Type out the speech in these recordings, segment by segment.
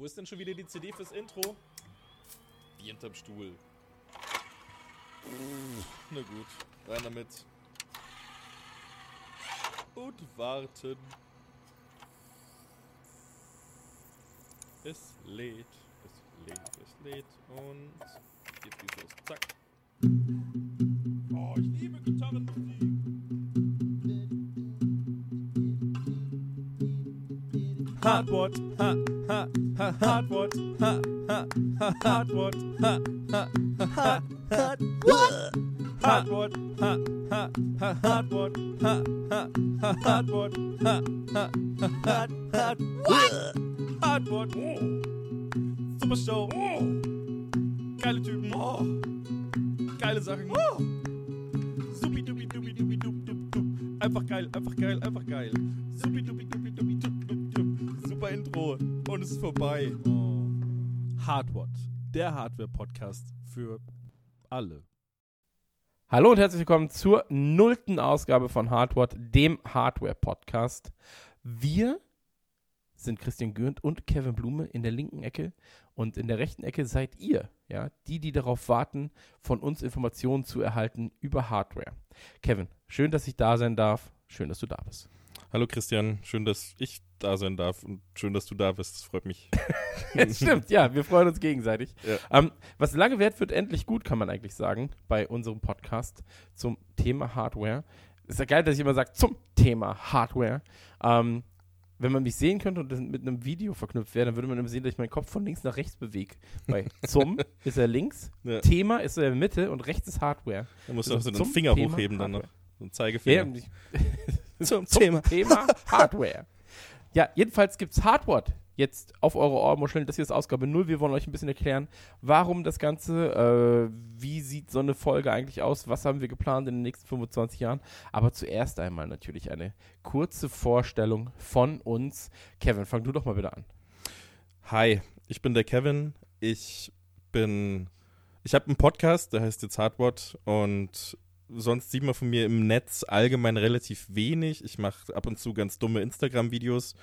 Wo ist denn schon wieder die CD fürs Intro? Die hinterm Stuhl. Na gut, rein damit. Und warten. Es lädt, es lädt, es lädt und jetzt geht's los. Zack. Oh, ich liebe Gitarrenmusik. Hardwort, ha, ha, ha, Hardwort, ha, ha, ha, Hardwort, ha, ha, ha, ha, Hardwort, ha, ha, ha, Hardwort, ha, ha, ha, Hardwort, ha, ha, ha, Hardwort, Hardwort, Super Show, geile Typen, geile Sachen, supi dupi dupi dupi dup dup dup, einfach geil, einfach geil, einfach geil, supi dupi dupi dupi dup dup dup, super Intro und es ist vorbei. Hardwort, der Hardware-Podcast für alle. Hallo und herzlich willkommen zur nullten Ausgabe von Hardware, dem Hardware-Podcast. Wir sind Christian Gürnt und Kevin Blume in der linken Ecke und in der rechten Ecke seid ihr, ja, die, die darauf warten, von uns Informationen zu erhalten über Hardware. Kevin, schön, dass ich da sein darf. Schön, dass du da bist. Hallo Christian, schön, dass ich da sein darf und schön, dass du da bist. Das freut mich. Es stimmt, ja, wir freuen uns gegenseitig. Ja. Ähm, was lange währt, wird endlich gut, kann man eigentlich sagen, bei unserem Podcast zum Thema Hardware. Ist ja geil, dass ich immer sage, zum Thema Hardware. Ähm, wenn man mich sehen könnte und das mit einem Video verknüpft wäre, dann würde man immer sehen, dass ich meinen Kopf von links nach rechts bewege. Bei zum ist er links, Ja. Thema ist er in der Mitte und rechts ist Hardware. Da musst du Also auch so den zum Finger Thema hochheben dann noch. Hardware. So ein Ja, Zeigefinger. ich, Zum zum Thema Hardware. Ja, jedenfalls gibt es Hardware jetzt auf eure Ohrmuscheln. Das hier ist Ausgabe 0. Wir wollen euch ein bisschen erklären, warum das Ganze, äh, wie sieht so eine Folge eigentlich aus, was haben wir geplant in den nächsten 25 Jahren. Aber zuerst einmal natürlich eine kurze Vorstellung von uns. Kevin, fang du doch mal wieder an. Hi, ich bin der Kevin. Ich bin. Ich habe einen Podcast, der heißt jetzt Hardwort und sonst sieht man von mir im Netz allgemein relativ wenig. Ich mache ab und zu ganz dumme Instagram-Videos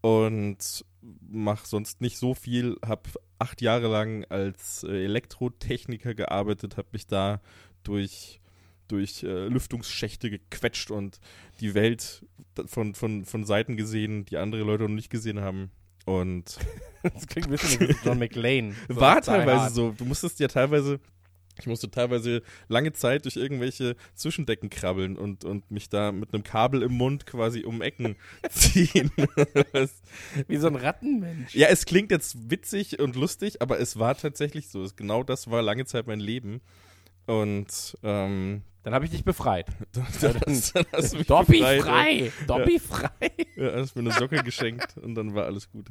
und mache sonst nicht so viel. Habe acht Jahre lang als äh, Elektrotechniker gearbeitet, habe mich da durch durch äh, Lüftungsschächte gequetscht und die Welt von, von, von Seiten gesehen, die andere Leute noch nicht gesehen haben. Und Das klingt ein bisschen wie John McLean. So war teilweise so. Du musstest ja teilweise, ich musste teilweise lange Zeit durch irgendwelche Zwischendecken krabbeln und, und mich da mit einem Kabel im Mund quasi um Ecken ziehen. Wie so ein Rattenmensch. ja, es klingt jetzt witzig und lustig, aber es war tatsächlich so. Es- Genau das war lange Zeit mein Leben. Und ähm, Dann habe ich dich befreit. Dobby frei! Dobby frei! Ja, hast mir eine Socke geschenkt und dann war alles gut.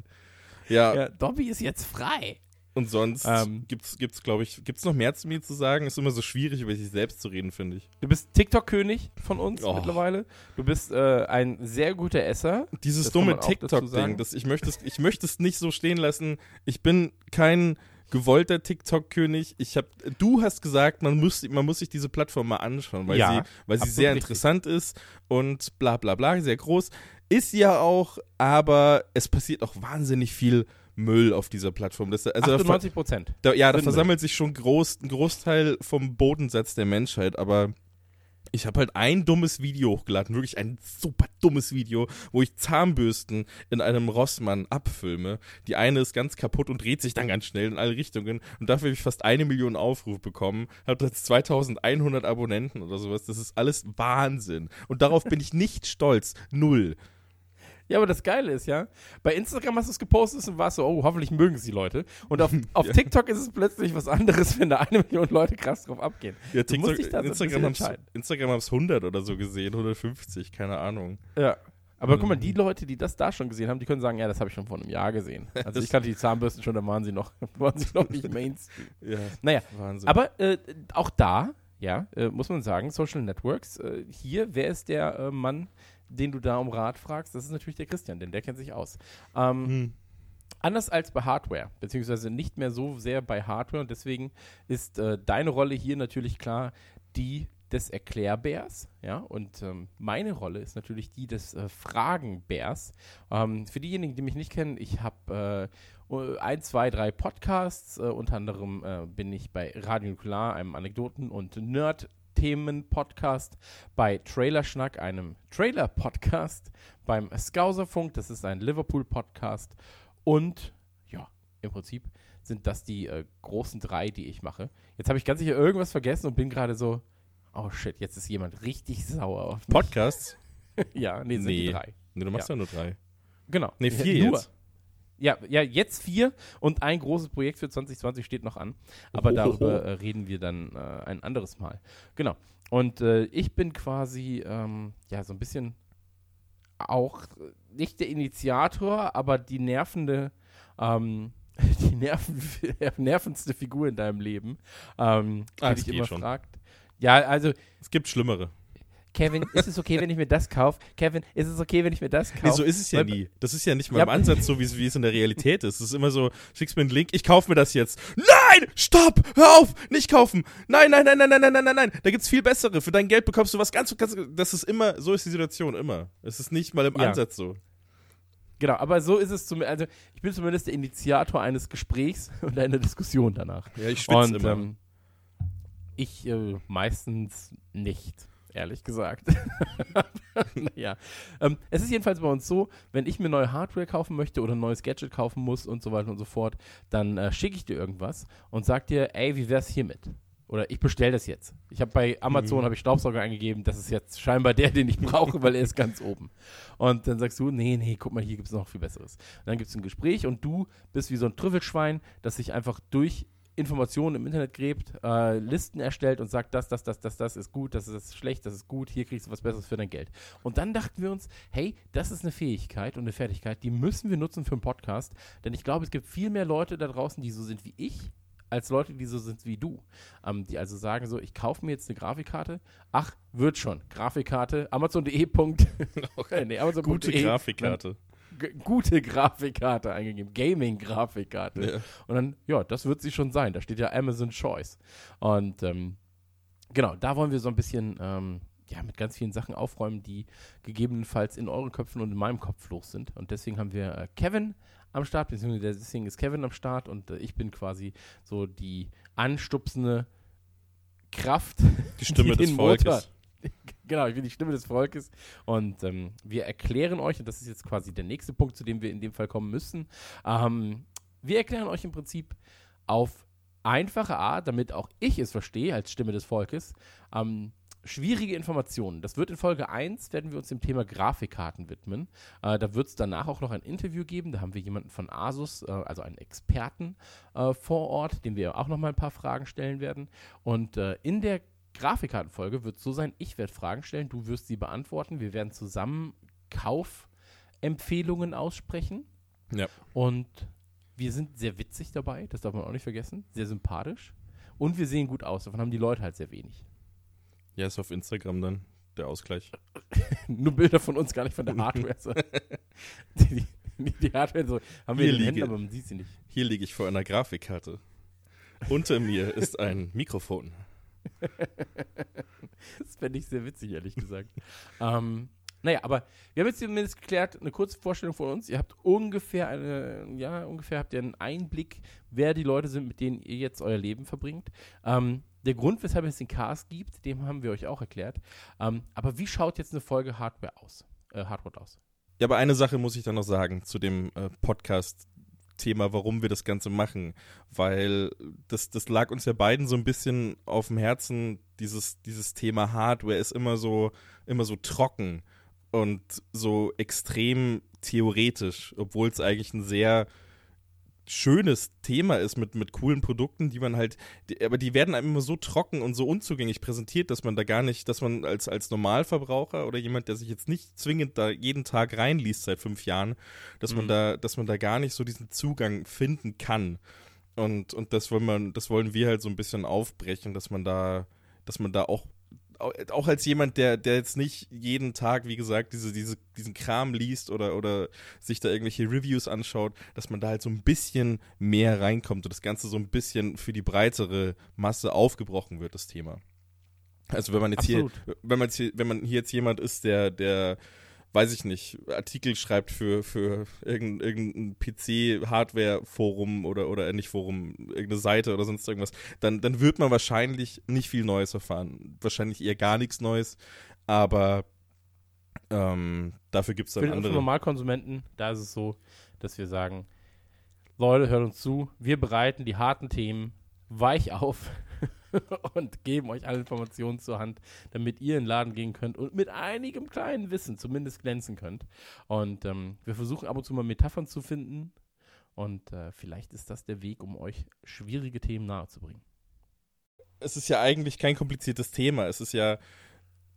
Ja, Ja, Dobby ist jetzt frei. Und sonst Ähm. gibt's, gibt's glaube ich, gibt's noch mehr zu mir zu sagen? Ist immer so schwierig, über sich selbst zu reden, finde ich. Du bist TikTok-König von uns Oh. mittlerweile. Du bist äh, ein sehr guter Esser. Dieses Das dumme TikTok-Ding, das ich möchte es, ich möchte es nicht so stehen lassen. Ich bin kein gewollter TikTok-König. Ich hab, du hast gesagt, man muss, man muss sich diese Plattform mal anschauen, weil Ja, sie, weil sie sehr richtig. interessant ist und bla bla bla, sehr groß. Ist ja auch, aber es passiert auch wahnsinnig viel Müll auf dieser Plattform. Das, also da, 98 Prozent. da, ja, da versammelt sich schon groß, ein Großteil vom Bodensatz der Menschheit, aber ich habe halt ein dummes Video hochgeladen, wirklich ein super dummes Video, wo ich Zahnbürsten in einem Rossmann abfilme. Die eine ist ganz kaputt und dreht sich dann ganz schnell in alle Richtungen und dafür habe ich fast eine Million Aufrufe bekommen, habe jetzt 2100 Abonnenten oder sowas. Das ist alles Wahnsinn und darauf bin ich nicht stolz. Null. Ja, aber das Geile ist ja, bei Instagram hast du es gepostet und warst so, oh, hoffentlich mögen es die Leute. Und auf, auf Ja. TikTok ist es plötzlich was anderes, wenn da eine Million Leute krass drauf abgehen. Ja, Du musst TikTok, dich da Instagram haben es. Instagram haben's 100 oder so gesehen, 150, keine Ahnung. Ja. Aber guck mal, Mhm. die Leute, die das da schon gesehen haben, die können sagen, ja, das habe ich schon vor einem Jahr gesehen. Also ich kannte die Zahnbürsten schon, da waren sie noch, waren sie noch nicht Mainstream. Ja, Naja, Wahnsinn. Aber äh, auch da, ja, äh, muss man sagen, Social Networks, äh, hier, wer ist der äh, Mann, den du da um Rat fragst? Das ist natürlich der Christian, denn der kennt sich aus. Ähm, Hm. Anders als bei Hardware, beziehungsweise nicht mehr so sehr bei Hardware und deswegen ist äh, deine Rolle hier natürlich klar die des Erklärbärs, ja, und ähm, meine Rolle ist natürlich die des äh, Fragenbärs. Ähm, für diejenigen, die mich nicht kennen, ich habe äh, ein, zwei, drei Podcasts. Äh, unter anderem äh, bin ich bei Radio Nukular, einem Anekdoten- und Nerd-Themen-Podcast, bei Trailerschnack, einem Trailer-Podcast, beim Scouserfunk, das ist ein Liverpool-Podcast und ja, im Prinzip sind das die äh, großen drei, die ich mache. Jetzt habe ich ganz sicher irgendwas vergessen und bin gerade so, oh shit, jetzt ist jemand richtig sauer auf mich. Podcasts? ja, nee, sind Nee. die drei. Nee, du machst ja, Ja. nur drei. Genau. Nee, vier Nur. jetzt. Ja, ja, jetzt vier und ein großes Projekt für 2020 steht noch an. Aber darüber äh, reden wir dann äh, ein anderes Mal. Genau. Und äh, ich bin quasi, ähm, ja, so ein bisschen auch äh, nicht der Initiator, aber die nervende, ähm, die nerven, nervendste Figur in deinem Leben, ähm, Ah, die dich immer schon. fragt. Ja, also, Es gibt schlimmere. Kevin, ist es okay, wenn ich mir das kaufe? Kevin, ist es okay, wenn ich mir das kaufe? Nee, so ist es ja Weil- nie. Das ist ja nicht mal Ja, im Ansatz so, wie es, wie es in der Realität ist. Es ist immer so, schickst mir einen Link, ich kaufe mir das jetzt. Nein! Stopp! Hör auf! Nicht kaufen! Nein, nein, nein, nein, nein, nein, nein, nein, nein. Da gibt's viel bessere. Für dein Geld bekommst du was ganz, ganz, das ist immer, so ist die Situation immer. Es ist nicht mal im Ja. Ansatz so. Genau, aber so ist es zumindest, also ich bin zumindest der Initiator eines Gesprächs und einer Diskussion danach. Ja, ich schwitze immer. ähm, ich äh, meistens nicht, ehrlich gesagt. naja. Ähm, es ist jedenfalls bei uns so, wenn ich mir neue Hardware kaufen möchte oder ein neues Gadget kaufen muss und so weiter und so fort, dann äh, schicke ich dir irgendwas und sag dir, ey, wie wär's hiermit? Oder ich bestelle das jetzt. Ich habe bei Amazon Mhm. habe ich Staubsauger eingegeben, das ist jetzt scheinbar der, den ich brauche, weil er ist ganz oben. Und dann sagst du, nee, nee, guck mal, hier gibt es noch viel Besseres. Und dann gibt es ein Gespräch und du bist wie so ein Trüffelschwein, das sich einfach durch Informationen im Internet gräbt, äh, Listen erstellt und sagt, das, das, das, das, das ist gut, das ist schlecht, das ist gut, hier kriegst du was Besseres für dein Geld. Und dann dachten wir uns, hey, das ist eine Fähigkeit und eine Fertigkeit, die müssen wir nutzen für einen Podcast, denn ich glaube, es gibt viel mehr Leute da draußen, die so sind wie ich, als Leute, die so sind wie du. Ähm, die also sagen so, ich kaufe mir jetzt eine Grafikkarte. Ach, wird schon. Grafikkarte, amazon.de. Punkt- nee, amazon.de. Gute Grafikkarte. Gute Grafikkarte eingegeben. Gaming-Grafikkarte. Ja. Und dann, ja, das wird sie schon sein. Da steht ja Amazon Choice. Und ähm, genau, da wollen wir so ein bisschen ähm, ja, mit ganz vielen Sachen aufräumen, die gegebenenfalls in euren Köpfen und in meinem Kopf los sind. Und deswegen haben wir äh, Kevin am Start, beziehungsweise deswegen ist Kevin am Start und äh, ich bin quasi so die anstupsende Kraft. Die Stimme die des den Motor- Volkes. Genau, ich bin die Stimme des Volkes und ähm, wir erklären euch, und das ist jetzt quasi der nächste Punkt, zu dem wir in dem Fall kommen müssen, ähm, wir erklären euch im Prinzip auf einfache Art, damit auch ich es verstehe als Stimme des Volkes, ähm, schwierige Informationen. Das wird in Folge 1, werden wir uns dem Thema Grafikkarten widmen. Äh, da wird es danach auch noch ein Interview geben. Da haben wir jemanden von Asus, äh, also einen Experten äh, vor Ort, dem wir auch noch mal ein paar Fragen stellen werden. Und äh, in der Grafikkartenfolge wird es so sein, ich werde Fragen stellen, du wirst sie beantworten. Wir werden zusammen Kaufempfehlungen aussprechen. Ja. Und wir sind sehr witzig dabei, das darf man auch nicht vergessen. Sehr sympathisch. Und wir sehen gut aus, davon haben die Leute halt sehr wenig. Ja, ist auf Instagram dann der Ausgleich. Nur Bilder von uns, gar nicht von der Hardware. so. die, die, die Hardware so, haben wir Hier in den Händen, liege. aber man sieht sie nicht. Hier liege ich vor einer Grafikkarte. Unter mir ist ein Mikrofon. Das fände ich sehr witzig, ehrlich gesagt. ähm, naja, aber wir haben jetzt zumindest geklärt, eine kurze Vorstellung von uns. Ihr habt ungefähr eine, ja, ungefähr habt ihr einen Einblick, wer die Leute sind, mit denen ihr jetzt euer Leben verbringt. Ähm, der Grund, weshalb es den Cast gibt, dem haben wir euch auch erklärt. Ähm, aber wie schaut jetzt eine Folge Hardware aus? Äh, Hardware aus? Ja, aber eine Sache muss ich dann noch sagen zu dem äh, Podcast-Thema, warum wir das Ganze machen. Weil das, das lag uns ja beiden so ein bisschen auf dem Herzen. Dieses, dieses Thema Hardware ist immer so, immer so trocken und so extrem theoretisch, obwohl es eigentlich ein sehr schönes Thema ist mit, mit coolen Produkten, die man halt, die, aber die werden einem immer so trocken und so unzugänglich präsentiert, dass man da gar nicht, dass man als, als Normalverbraucher oder jemand, der sich jetzt nicht zwingend da jeden Tag reinliest seit fünf Jahren, dass man Mhm. da, dass man da gar nicht so diesen Zugang finden kann. Und, und das wollen wir, das wollen wir halt so ein bisschen aufbrechen, dass man da, dass man da auch au- auch als jemand, der, der jetzt nicht jeden Tag, wie gesagt, diese, diese, diesen Kram liest oder, oder sich da irgendwelche Reviews anschaut, dass man da halt so ein bisschen mehr reinkommt und das Ganze so ein bisschen für die breitere Masse aufgebrochen wird, das Thema. Also wenn man jetzt Absolut. hier, wenn man jetzt hier, wenn man hier jetzt jemand ist, der, der weiß ich nicht, Artikel schreibt für, für irgendein, irgendein PC-Hardware-Forum oder, oder nicht Forum, irgendeine Seite oder sonst irgendwas, dann, dann wird man wahrscheinlich nicht viel Neues erfahren. Wahrscheinlich eher gar nichts Neues, aber ähm, dafür gibt es dann Für andere. Normalkonsumenten, da ist es so, dass wir sagen, Leute, hört uns zu, wir bereiten die harten Themen weich auf und geben euch alle Informationen zur Hand, damit ihr in den Laden gehen könnt und mit einigem kleinen Wissen zumindest glänzen könnt. Und ähm, wir versuchen ab und zu mal Metaphern zu finden und äh, vielleicht ist das der Weg, um euch schwierige Themen nahezubringen. es ist ja eigentlich kein kompliziertes Thema. Es ist ja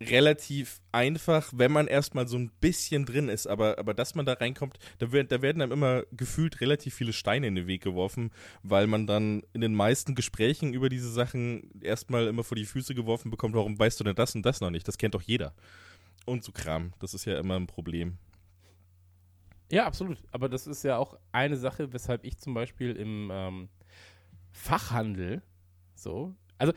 relativ einfach, wenn man erstmal so ein bisschen drin ist. Aber, aber dass man da reinkommt, da, wird, da werden einem immer gefühlt relativ viele Steine in den Weg geworfen, weil man dann in den meisten Gesprächen über diese Sachen erstmal immer vor die Füße geworfen bekommt, warum weißt du denn das und das noch nicht? Das kennt doch jeder. Und so Kram. Das ist ja immer ein Problem. Ja, absolut. Aber das ist ja auch eine Sache, weshalb ich zum Beispiel im ähm, Fachhandel so. Also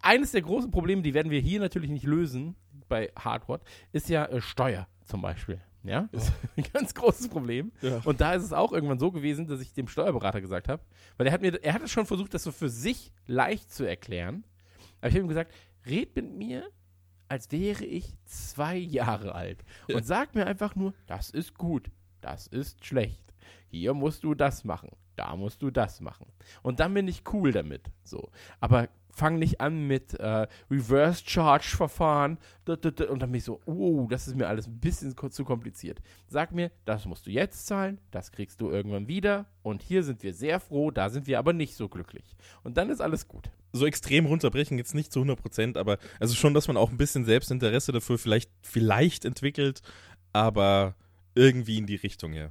eines der großen Probleme, die werden wir hier natürlich nicht lösen bei Hardware, ist ja äh, Steuer zum Beispiel. Ja, ist ein ganz großes Problem. Ja. Und da ist es auch irgendwann so gewesen, dass ich dem Steuerberater gesagt habe, weil er hat mir, er hatte schon versucht, das so für sich leicht zu erklären. Aber ich habe ihm gesagt, red mit mir, als wäre ich zwei Jahre alt. Ja. Und sag mir einfach nur, das ist gut, das ist schlecht. Hier musst du das machen, da musst du das machen. Und dann bin ich cool damit. So. Aber fang nicht an mit äh, Reverse Charge Verfahren und dann bin ich so, oh, das ist mir alles ein bisschen zu kompliziert. Sag mir, das musst du jetzt zahlen, das kriegst du irgendwann wieder und hier sind wir sehr froh, da sind wir aber nicht so glücklich. Und dann ist alles gut. so extrem runterbrechen, jetzt nicht zu 100 Prozent, aber also schon, dass man auch ein bisschen Selbstinteresse dafür vielleicht, vielleicht entwickelt, aber irgendwie in die Richtung, ja.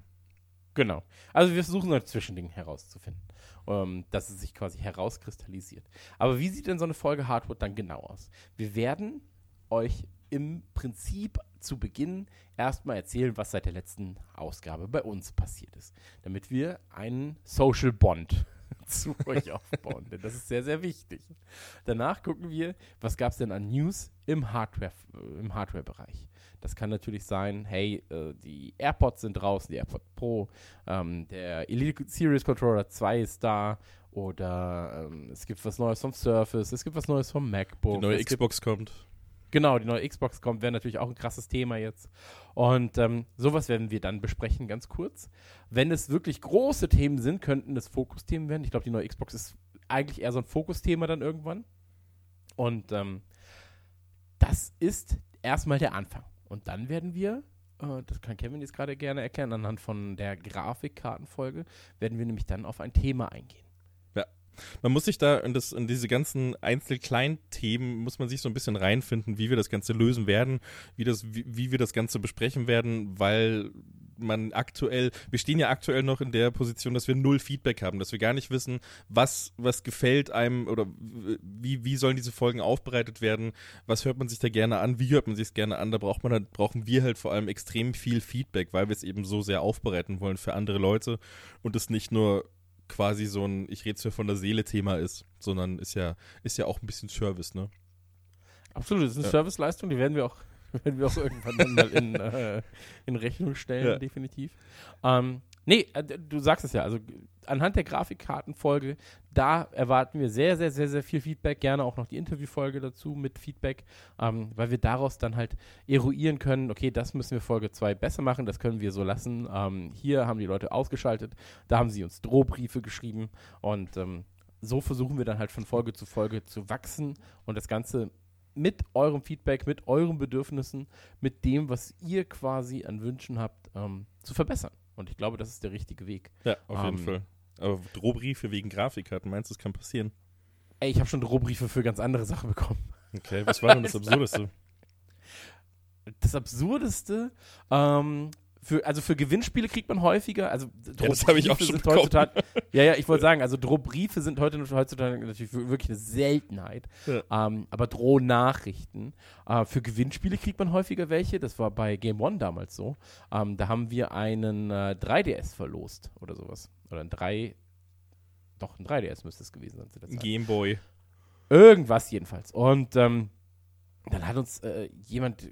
Genau. Also wir versuchen ein Zwischending herauszufinden, ähm, dass es sich quasi herauskristallisiert. Aber wie sieht denn so eine Folge Hardwood dann genau aus? Wir werden euch im Prinzip zu Beginn erstmal erzählen, was seit der letzten Ausgabe bei uns passiert ist, damit wir einen Social Bond zu euch aufbauen, denn das ist sehr, sehr wichtig. Danach gucken wir, was gab es denn an News im Hardware, äh, im Hardware-Bereich. Das kann natürlich sein, hey, äh, die AirPods sind draußen, die AirPod Pro, ähm, der Elite Series Controller 2 ist da oder ähm, es gibt was Neues vom Surface, es gibt was Neues vom MacBook. Die neue Xbox kommt. Genau, die neue Xbox kommt, wäre natürlich auch ein krasses Thema jetzt. Und ähm, sowas werden wir dann besprechen, ganz kurz. Wenn es wirklich große Themen sind, könnten es Fokusthemen werden. Ich glaube, die neue Xbox ist eigentlich eher so ein Fokusthema dann irgendwann. Und ähm, das ist erstmal der Anfang. Und dann werden wir, äh, das kann Kevin jetzt gerade gerne erklären, anhand von der Grafikkartenfolge, werden wir nämlich dann auf ein Thema eingehen. Man muss sich da in, das, in diese ganzen einzelkleinen Themen, muss man sich so ein bisschen reinfinden, wie wir das Ganze lösen werden, wie, das, wie, wie wir das Ganze besprechen werden, weil man aktuell, wir stehen ja aktuell noch in der Position, dass wir null Feedback haben, dass wir gar nicht wissen, was, was gefällt einem oder wie, wie sollen diese Folgen aufbereitet werden, was hört man sich da gerne an, wie hört man sich es gerne an, da braucht man halt, brauchen wir halt vor allem extrem viel Feedback, weil wir es eben so sehr aufbereiten wollen für andere Leute und es nicht nur quasi so ein Ich rede mir von der Seele Thema ist, sondern ist ja, ist ja auch ein bisschen Service, ne? Absolut, das ist eine Ja. Serviceleistung, die werden wir auch, werden wir auch irgendwann dann mal in, äh, in Rechnung stellen, Ja. definitiv. Ähm, nee, äh, du sagst es ja, also anhand der Grafikkartenfolge, da erwarten wir sehr, sehr, sehr, sehr viel Feedback, gerne auch noch die Interviewfolge dazu mit Feedback, ähm, weil wir daraus dann halt eruieren können, okay, das müssen wir Folge 2 besser machen, das können wir so lassen. Ähm, hier haben die Leute ausgeschaltet, da haben sie uns Drohbriefe geschrieben und ähm, so versuchen wir dann halt von Folge zu Folge zu wachsen und das Ganze mit eurem Feedback, mit euren Bedürfnissen, mit dem, was ihr quasi an Wünschen habt, ähm, zu verbessern. Und ich glaube, das ist der richtige Weg. Ja, auf jeden Ähm, Fall. Aber Drohbriefe wegen Grafikkarten, meinst du, das kann passieren? Ey, ich habe schon Drohbriefe für ganz andere Sachen bekommen. Okay, was war denn das Absurdeste? Das Absurdeste, ähm, für, also für Gewinnspiele kriegt man häufiger, also Ja, das habe ich auch schon heutzutage, ja, ja, ich wollte sagen, also Drohbriefe sind heute, heutzutage natürlich wirklich eine Seltenheit, Ja. ähm, aber Drohnachrichten, äh, für Gewinnspiele kriegt man häufiger welche, das war bei Game One damals so, ähm, da haben wir einen äh, 3DS verlost oder sowas, oder ein 3, doch ein 3DS müsste es gewesen sein zu der Zeit. Gameboy. Irgendwas jedenfalls. Und ähm, dann hat uns äh, jemand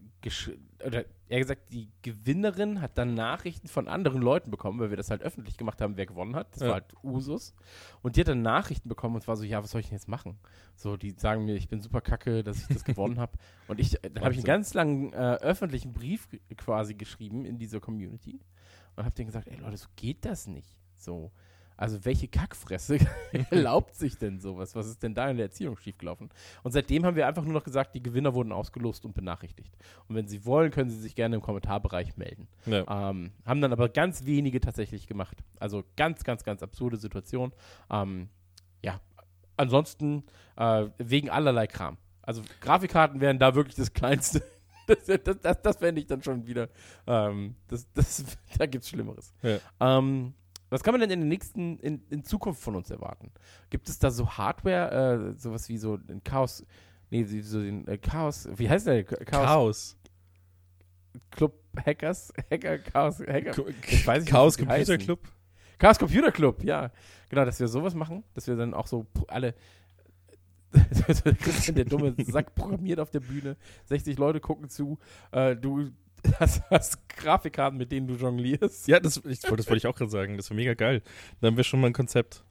oder eher gesagt, die Gewinnerin hat dann Nachrichten von anderen Leuten bekommen, weil wir das halt öffentlich gemacht haben, wer gewonnen hat. Das Ja. war halt Usus. Und die hat dann Nachrichten bekommen und war so, ja, was soll ich denn jetzt machen? So, die sagen mir, ich bin super kacke, dass ich das gewonnen habe. Und ich, dann habe ich einen ganz langen äh, öffentlichen Brief quasi geschrieben in dieser Community und habe denen gesagt, ey Leute, so geht das nicht. So, also welche Kackfresse erlaubt sich denn sowas? Was ist denn da in der Erziehung schiefgelaufen? Und seitdem haben wir einfach nur noch gesagt, die Gewinner wurden ausgelost und benachrichtigt. Und wenn sie wollen, können sie sich gerne im Kommentarbereich melden. Ja. Ähm, haben dann aber ganz wenige tatsächlich gemacht. Also ganz, ganz, ganz absurde Situation. Ähm, ja, ansonsten äh, wegen allerlei Kram. Also Grafikkarten wären da wirklich das Kleinste. Das, das, das, das fände ich dann schon wieder. Ähm, das, das, da gibt es Schlimmeres. Ja. Ähm, was kann man denn in der nächsten, in, in Zukunft von uns erwarten? Gibt es da so Hardware, äh, sowas wie so ein Chaos, nee, wie so den äh, Chaos, wie heißt der? Chaos, Chaos. Club Hackers? Hacker, Chaos, Hacker? Ich weiß nicht, Chaos Computer heißen. Club. Chaos Computer Club, ja. Genau, dass wir sowas machen, dass wir dann auch so alle. Christian, der dumme Sack programmiert auf der Bühne, 60 Leute gucken zu, äh, du hast, hast Grafikkarten, mit denen du jonglierst. Ja, das, ich, das wollte ich auch gerade sagen. Das war mega geil. Da haben wir schon mal ein Konzept.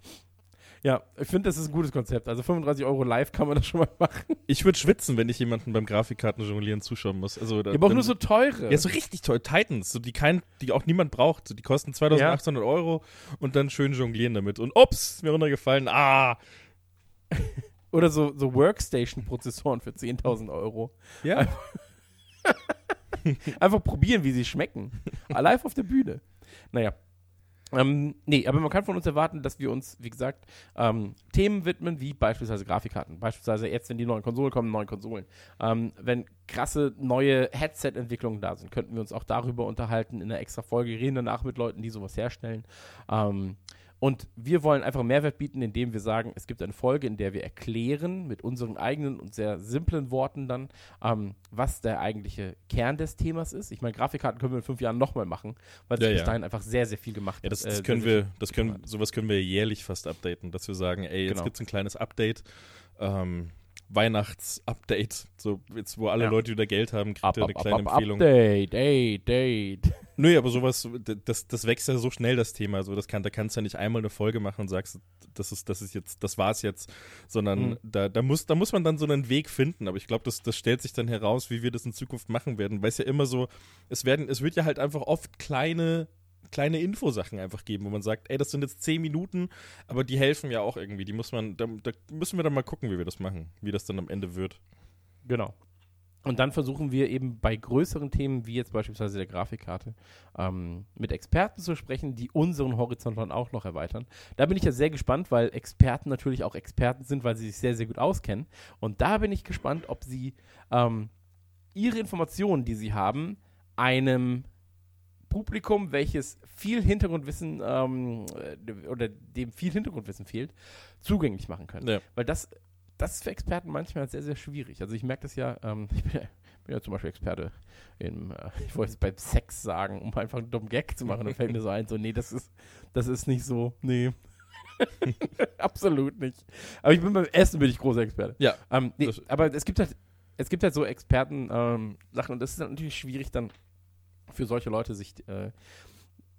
Ja, ich finde, das ist ein gutes Konzept. Also 35 Euro live kann man das schon mal machen. Ich würde schwitzen, wenn ich jemanden beim Grafikkarten jonglieren zuschauen muss. Also, da, Ja, aber auch dann- nur so teure. Ja, so richtig toll. Titans, so die, kein, die auch niemand braucht. So, die kosten 2800 Euro und dann schön jonglieren damit. Und ups, ist mir runtergefallen. Ah! Oder so, so Workstation-Prozessoren für 10.000 Euro. Ja. Einfach probieren, wie sie schmecken. Live auf der Bühne. Naja. Ähm, nee, aber man kann von uns erwarten, dass wir uns, wie gesagt, ähm, Themen widmen, wie beispielsweise Grafikkarten. Beispielsweise jetzt, wenn die neuen Konsolen kommen, neue Konsolen. Ähm, wenn krasse neue Headset-Entwicklungen da sind, könnten wir uns auch darüber unterhalten in einer extra Folge, reden danach mit Leuten, die sowas herstellen. Ähm, und wir wollen einfach Mehrwert bieten, indem wir sagen, es gibt eine Folge, in der wir erklären, mit unseren eigenen und sehr simplen Worten dann, ähm, was der eigentliche Kern des Themas ist. Ich meine, Grafikkarten können wir in fünf Jahren nochmal machen, weil sich Ja, bis dahin einfach sehr, sehr viel gemacht Ja, das, das äh, können wir, das können, sowas können wir jährlich fast updaten, dass wir sagen, ey, jetzt Genau. gibt's ein kleines Update, ähm, Weihnachts-Update, so jetzt, wo alle Ja. Leute wieder Geld haben, kriegt ihr eine up, up, kleine up, Empfehlung. Update, ey, date. Nö, aber sowas, das, das wächst ja so schnell, das Thema. So, das kann, da kannst du ja nicht einmal eine Folge machen und sagst, das ist, das ist jetzt, das war's jetzt, sondern Mhm. da, da, muss, da muss man dann so einen Weg finden. Aber ich glaube, das, das stellt sich dann heraus, wie wir das in Zukunft machen werden. Weil es ja immer so, es werden, es wird ja halt einfach oft kleine, kleine Infosachen einfach geben, wo man sagt, ey, das sind jetzt zehn Minuten, aber die helfen ja auch irgendwie. Die muss man, da, da müssen wir dann mal gucken, wie wir das machen, wie das dann am Ende wird. Genau. Und dann versuchen wir eben bei größeren Themen, wie jetzt beispielsweise der Grafikkarte, ähm, mit Experten zu sprechen, die unseren Horizont dann auch noch erweitern. Da bin ich ja sehr gespannt, weil Experten natürlich auch Experten sind, weil sie sich sehr, sehr gut auskennen. Und da bin ich gespannt, ob sie ähm, ihre Informationen, die sie haben, einem Publikum, welches viel Hintergrundwissen ähm, äh, oder dem viel Hintergrundwissen fehlt, zugänglich machen können. Ja. Weil das, das ist für Experten manchmal sehr, sehr schwierig. Also ich merke das ja, ähm, ich bin ja, bin ja zum Beispiel Experte im, äh, ich wollte es beim Sex sagen, um einfach einen dummen Gag zu machen. Da fällt mir so ein, so, nee, das ist, das ist nicht so, nee. Absolut nicht. Aber ich bin beim Essen bin ich großer Experte. Ja. Ähm, nee, aber es gibt halt, es gibt halt so Experten-Sachen und das ist dann natürlich schwierig dann für solche Leute sich äh,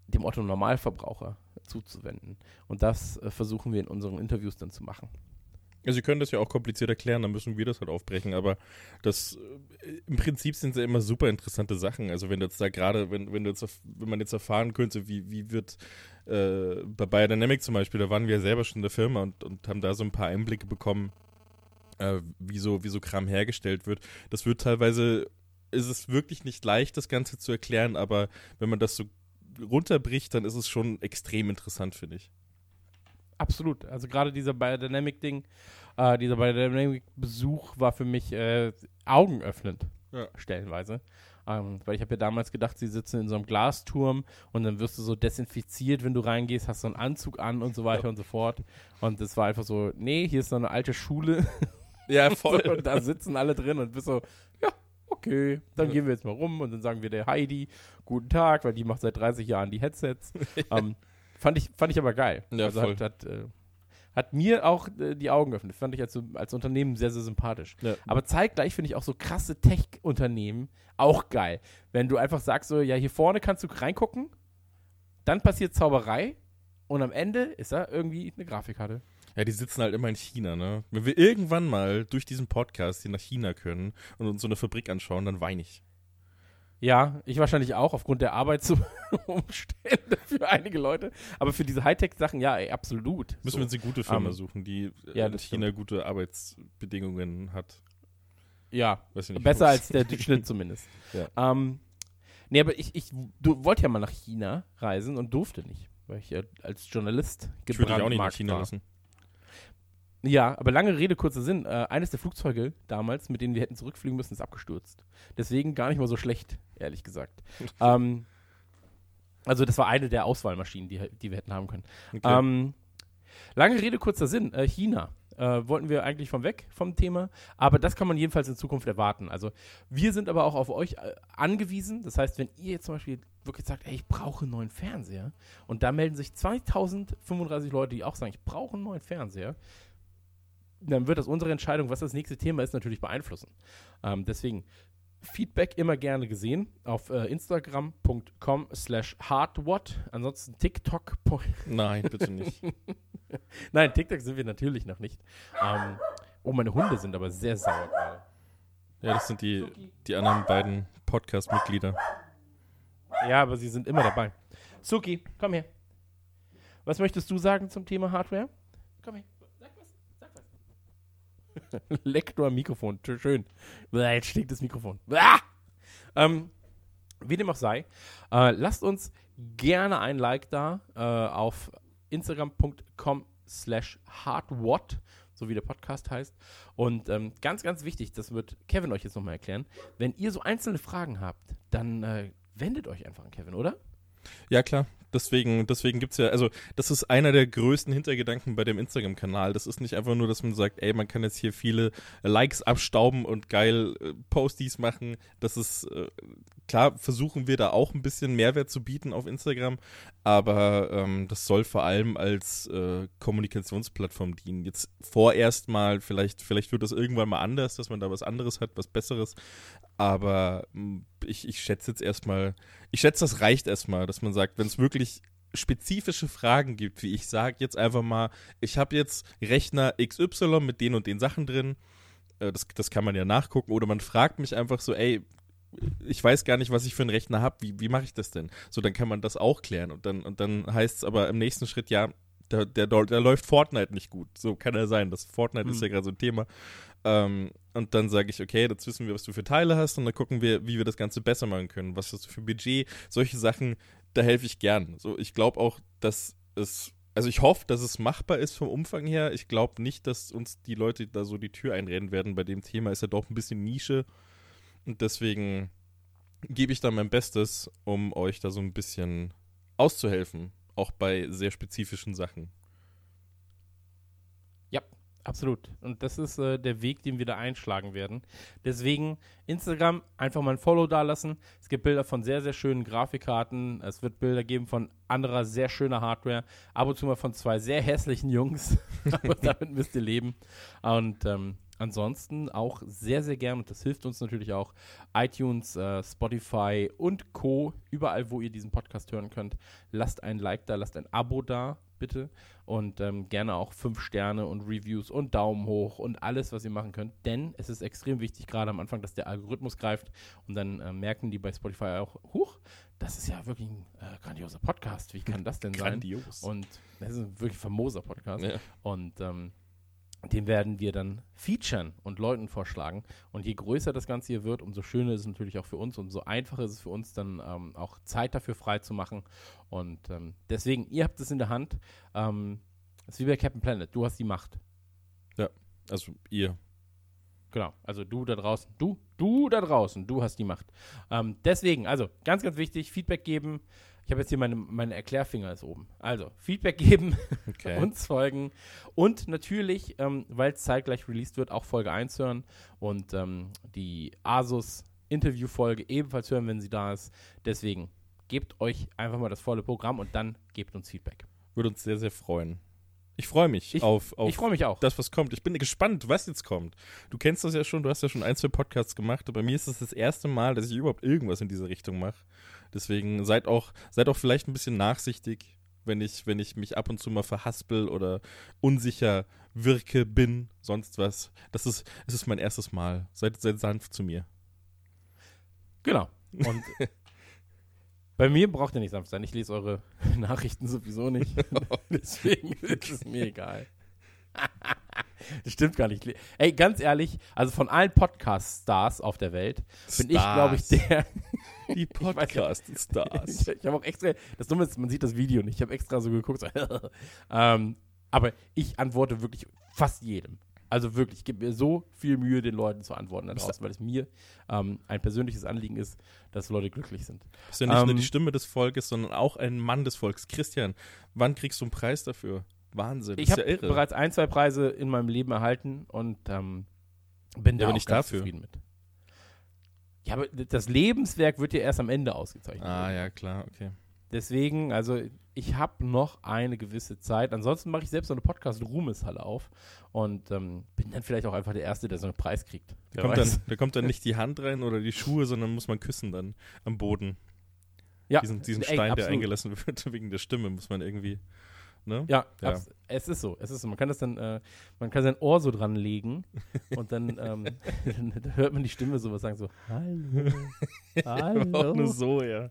dem Otto Normalverbraucher zuzuwenden. Und das äh, versuchen wir in unseren Interviews dann zu machen. Also Sie können das ja auch kompliziert erklären, dann müssen wir das halt aufbrechen, aber das äh, im Prinzip sind ja immer super interessante Sachen. Also wenn jetzt da gerade, wenn, wenn jetzt wenn man jetzt erfahren könnte, wie, wie wird äh, bei Biodynamic zum Beispiel, da waren wir ja selber schon in der Firma und, und haben da so ein paar Einblicke bekommen, äh, wie, so, wie so Kram hergestellt wird. Das wird teilweise, ist es wirklich nicht leicht, das Ganze zu erklären, aber wenn man das so runterbricht, dann ist es schon extrem interessant, finde ich. Absolut. Also gerade dieser Biodynamic-Ding, äh, dieser Biodynamic-Besuch war für mich äh, augenöffnend, Ja. stellenweise. Ähm, weil ich habe ja damals gedacht, sie sitzen in so einem Glasturm und dann wirst du so desinfiziert, wenn du reingehst, hast so einen Anzug an und so weiter Ja. und so fort. Und es war einfach so, nee, hier ist so eine alte Schule Ja, so, und da sitzen alle drin und bist so, ja, okay, dann Ja. gehen wir jetzt mal rum und dann sagen wir der Heidi, guten Tag, weil die macht seit 30 Jahren die Headsets. ähm, fand, ich, fand ich aber geil. Ja, also voll. Hat, hat, äh, Hat mir auch äh, die Augen geöffnet. Fand ich als, als Unternehmen sehr, sehr sympathisch. Ja. Aber zeitgleich finde ich auch so krasse Tech-Unternehmen auch geil. Wenn du einfach sagst, so, ja, hier vorne kannst du reingucken, dann passiert Zauberei und am Ende ist da irgendwie eine Grafikkarte. Ja, die sitzen halt immer in China, ne? Wenn wir irgendwann mal durch diesen Podcast hier nach China können und uns so eine Fabrik anschauen, dann weine ich. Ja, ich wahrscheinlich auch, aufgrund der Arbeitsumstände für einige Leute. Aber für diese Hightech-Sachen, ja, ey, absolut. Müssen So. wir uns eine gute Firma Ähm, suchen, die äh, ja, in China gute Arbeitsbedingungen hat. Ja, nicht. besser als der Schnitt zumindest. Ja. Ähm, nee, aber ich, ich wollte ja mal nach China reisen und durfte nicht, weil ich ja als Journalist Ich würde dich auch nicht nach China war. lassen. Ja, aber lange Rede, kurzer Sinn. Äh, eines der Flugzeuge damals, mit denen wir hätten zurückfliegen müssen, ist abgestürzt. Deswegen gar nicht mal so schlecht, ehrlich gesagt. ähm, also das war eine der Auswahlmaschinen, die, die wir hätten haben können. Okay. Ähm, lange Rede, kurzer Sinn. Äh, China. Äh, wollten wir eigentlich von weg vom Thema, aber das kann man jedenfalls in Zukunft erwarten. Also wir sind aber auch auf euch äh, angewiesen. Das heißt, wenn ihr jetzt zum Beispiel wirklich sagt, ey, ich brauche einen neuen Fernseher und da melden sich 2035 Leute, die auch sagen, ich brauche einen neuen Fernseher, dann wird das unsere Entscheidung, was das nächste Thema ist, natürlich beeinflussen. Ähm, deswegen Feedback immer gerne gesehen auf äh, instagram.com slash hardwatt. Ansonsten TikTok. Nein, bitte nicht. Nein, TikTok sind wir natürlich noch nicht. Ähm, oh, meine Hunde sind aber sehr sauer gerade. Ja, das sind die, die anderen beiden Podcast-Mitglieder. Ja, aber sie sind immer dabei. Suki, komm her. Was möchtest du sagen zum Thema Hardware? Komm her. Sag was. Sag was. Lektor Mikrofon. Schön. Jetzt stinkt das Mikrofon. Ähm, wie dem auch sei, äh, lasst uns gerne ein Like da äh, auf instagram.com slash hardwatt, so wie der Podcast heißt. Und ähm, ganz, ganz wichtig, das wird Kevin euch jetzt nochmal erklären. Wenn ihr so einzelne Fragen habt, dann äh, wendet euch einfach an Kevin, oder? Ja, klar. Deswegen, deswegen gibt es ja, also das ist einer der größten Hintergedanken bei dem Instagram-Kanal. Das ist nicht einfach nur, dass man sagt, ey, man kann jetzt hier viele Likes abstauben und geil äh, Posties machen. Das ist, äh, klar, versuchen wir da auch ein bisschen Mehrwert zu bieten auf Instagram, aber ähm, das soll vor allem als äh, Kommunikationsplattform dienen. Jetzt vorerst mal, vielleicht, vielleicht wird das irgendwann mal anders, dass man da was anderes hat, was Besseres. Aber ich, ich schätze jetzt erstmal, ich schätze, das reicht erstmal, dass man sagt, wenn es wirklich spezifische Fragen gibt, wie ich sage jetzt einfach mal, ich habe jetzt Rechner XY mit den und den Sachen drin, äh, das, das kann man ja nachgucken, oder man fragt mich einfach so, ey, ich weiß gar nicht, was ich für einen Rechner habe, wie, wie mache ich das denn? So, dann kann man das auch klären und dann, und dann heißt es aber im nächsten Schritt, ja, der, der, der läuft Fortnite nicht gut. So kann er sein. Das Fortnite ist Hm. ja gerade so ein Thema. Ähm, und dann sage ich, okay, jetzt wissen wir, was du für Teile hast und dann gucken wir, wie wir das Ganze besser machen können. Was hast du für ein Budget? Solche Sachen, da helfe ich gern. So, ich glaube auch, dass es, also ich hoffe, dass es machbar ist vom Umfang her. Ich glaube nicht, dass uns die Leute da so die Tür einrennen werden. Bei dem Thema ist ja doch ein bisschen Nische und deswegen gebe ich da mein Bestes, um euch da so ein bisschen auszuhelfen. Auch bei sehr spezifischen Sachen. Absolut. Und das ist äh, der Weg, den wir da einschlagen werden. Deswegen Instagram einfach mal ein Follow dalassen. Es gibt Bilder von sehr, sehr schönen Grafikkarten. Es wird Bilder geben von anderer sehr schöner Hardware. Ab und zu mal von zwei sehr hässlichen Jungs. Aber damit müsst ihr leben. Und ähm, ansonsten auch sehr, sehr gern, und das hilft uns natürlich auch, iTunes, äh, Spotify und Co. Überall, wo ihr diesen Podcast hören könnt. Lasst ein Like da, lasst ein Abo da, bitte. Und ähm, gerne auch fünf Sterne und Reviews und Daumen hoch und alles, was ihr machen könnt. Denn es ist extrem wichtig, gerade am Anfang, dass der Algorithmus greift. Und dann äh, merken die bei Spotify auch, huch, das ist ja wirklich ein äh, grandioser Podcast. Wie kann das denn sein? Grandios. Und das ist ein wirklich famoser Podcast. ja. Und ähm, den werden wir dann featuren und Leuten vorschlagen. Und je größer das Ganze hier wird, umso schöner ist es natürlich auch für uns, umso einfacher ist es für uns dann ähm, auch Zeit dafür frei zu machen. Und ähm, deswegen, ihr habt es in der Hand. Ähm, das ist wie bei Captain Planet. Du hast die Macht. Also ihr. Genau. Also du da draußen, du, du da draußen, du hast die Macht. Ähm, deswegen, also ganz, ganz wichtig, Feedback geben. Ich habe jetzt hier meine, meine Erklärfinger ist oben. Also, Feedback geben, Okay. uns folgen und natürlich, ähm, weil es zeitgleich released wird, auch Folge 1 hören und ähm, die Asus Interviewfolge ebenfalls hören, wenn sie da ist. Deswegen gebt euch einfach mal das volle Programm und dann gebt uns Feedback. Würde uns sehr, sehr freuen. Ich freue mich Ich- auf, auf ich freue mich auch. das, was kommt. Ich bin gespannt, was jetzt kommt. Du kennst das ja schon, du hast ja schon ein, zwei Podcasts gemacht. Bei mir ist es das erste Mal, dass ich überhaupt irgendwas in diese Richtung mache. Deswegen seid auch, seid auch vielleicht ein bisschen nachsichtig, wenn ich, wenn ich mich ab und zu mal verhaspel oder unsicher wirke, bin, sonst was. Das ist, es ist mein erstes Mal. Seid, seid sanft zu mir. Genau. Und bei mir braucht ihr nicht sanft sein. Ich lese eure Nachrichten sowieso nicht. Deswegen ist es mir egal. Das stimmt gar nicht. Ey, ganz ehrlich, also von allen Podcast-Stars auf der Welt bin ich, glaube ich, der. Die Podcast-Stars. ich ich habe auch extra. Das Dumme ist, man sieht das Video nicht. Ich habe extra so geguckt. So, ähm, aber ich antworte wirklich fast jedem. Also wirklich, ich gebe mir so viel Mühe, den Leuten zu antworten da draußen, weil es mir ähm, ein persönliches Anliegen ist, dass Leute glücklich sind. bist ja nicht nur Ähm, die Stimme des Volkes, sondern auch ein Mann des Volkes. Christian, wann kriegst du einen Preis dafür? Wahnsinn. Ich habe ja bereits ein, zwei Preise in meinem Leben erhalten und ähm, bin da Ja, auch nicht ganz dafür. zufrieden mit. Ja, aber das Lebenswerk wird ja erst am Ende ausgezeichnet. ah, ja, klar, okay. Deswegen, also ich habe noch eine gewisse Zeit. Ansonsten mache ich selbst so eine Podcast-Ruhmeshalle auf und ähm, bin dann vielleicht auch einfach der Erste, der so einen Preis kriegt. Da kommt, dann, da kommt dann nicht die Hand rein oder die Schuhe, sondern muss man küssen dann am Boden. ja, Diesen, diesen ey, Stein, der absolut. eingelassen wird wegen der Stimme, muss man irgendwie. Ne? Ja, Ja. es ist so. Es ist so. Man kann das dann, äh, man kann sein Ohr so dran legen und dann, ähm, dann hört man die Stimme sowas sagen so, hallo, Aber auch nur hallo. so, ja.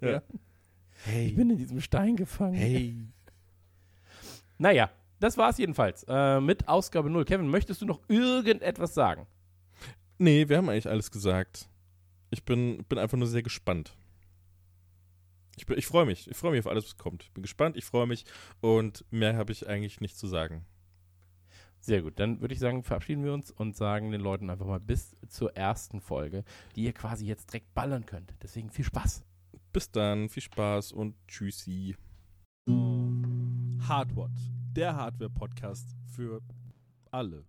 ja. Ja. Ich Hey. bin in diesem Stein gefangen. Hey. Naja, das war's jedenfalls äh, mit Ausgabe 0. Kevin, möchtest du noch irgendetwas sagen? Nee, wir haben eigentlich alles gesagt. Ich bin, bin einfach nur sehr gespannt. Ich, ich freue mich. Ich freue mich auf alles, was kommt. Ich bin gespannt, ich freue mich und mehr habe ich eigentlich nicht zu sagen. Sehr gut, dann würde ich sagen, verabschieden wir uns und sagen den Leuten einfach mal bis zur ersten Folge, die ihr quasi jetzt direkt ballern könnt. Deswegen viel Spaß. Bis dann, viel Spaß und tschüssi. Hardwatt, der Hardware-Podcast für alle.